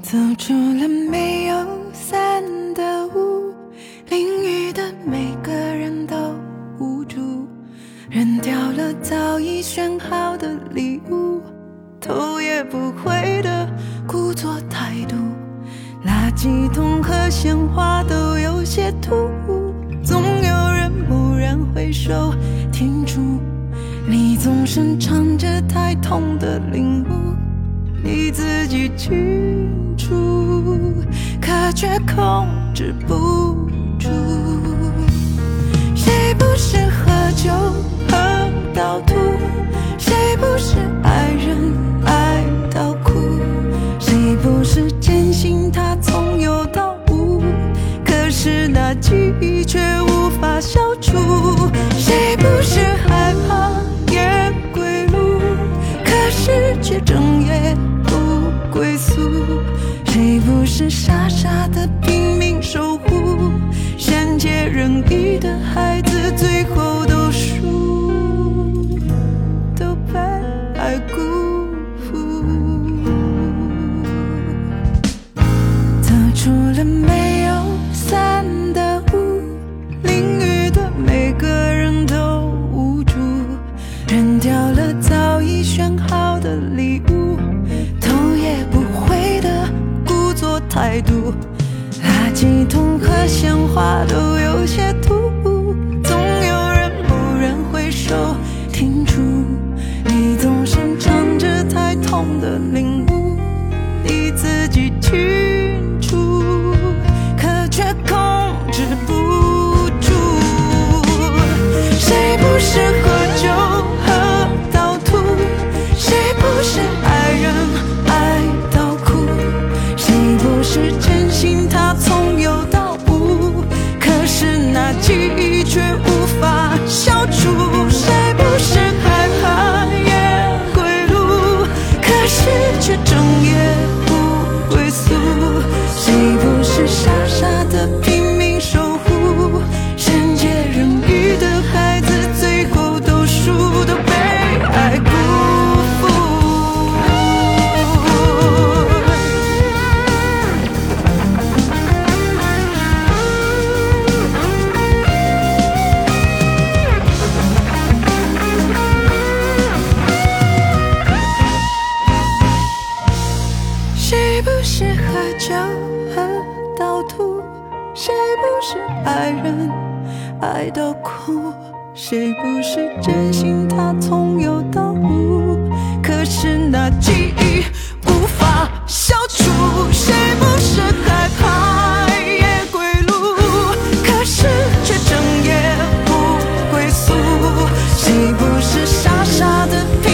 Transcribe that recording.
走出了没有伞的屋，淋雨的每个人都无助，扔掉了早已选好的礼物，头也不回的故作态度，垃圾桶和鲜花都有些突兀，总有人蓦然回首停住，你总是唱着太痛的领悟，你自己去，可却控制不住。谁不是喝酒喝到吐？谁不是爱人爱到哭？谁不是是傻傻的拼命守护？善解人意的孩子，最后都输，都被爱辜负。走出了态度，垃圾桶和鲜花都有些突兀，时间土，谁不是爱人？爱到哭，谁不是真心？他从有到无，可是那记忆无法消除。谁不是害怕夜归路？可是却整夜不归宿。谁不是傻傻的？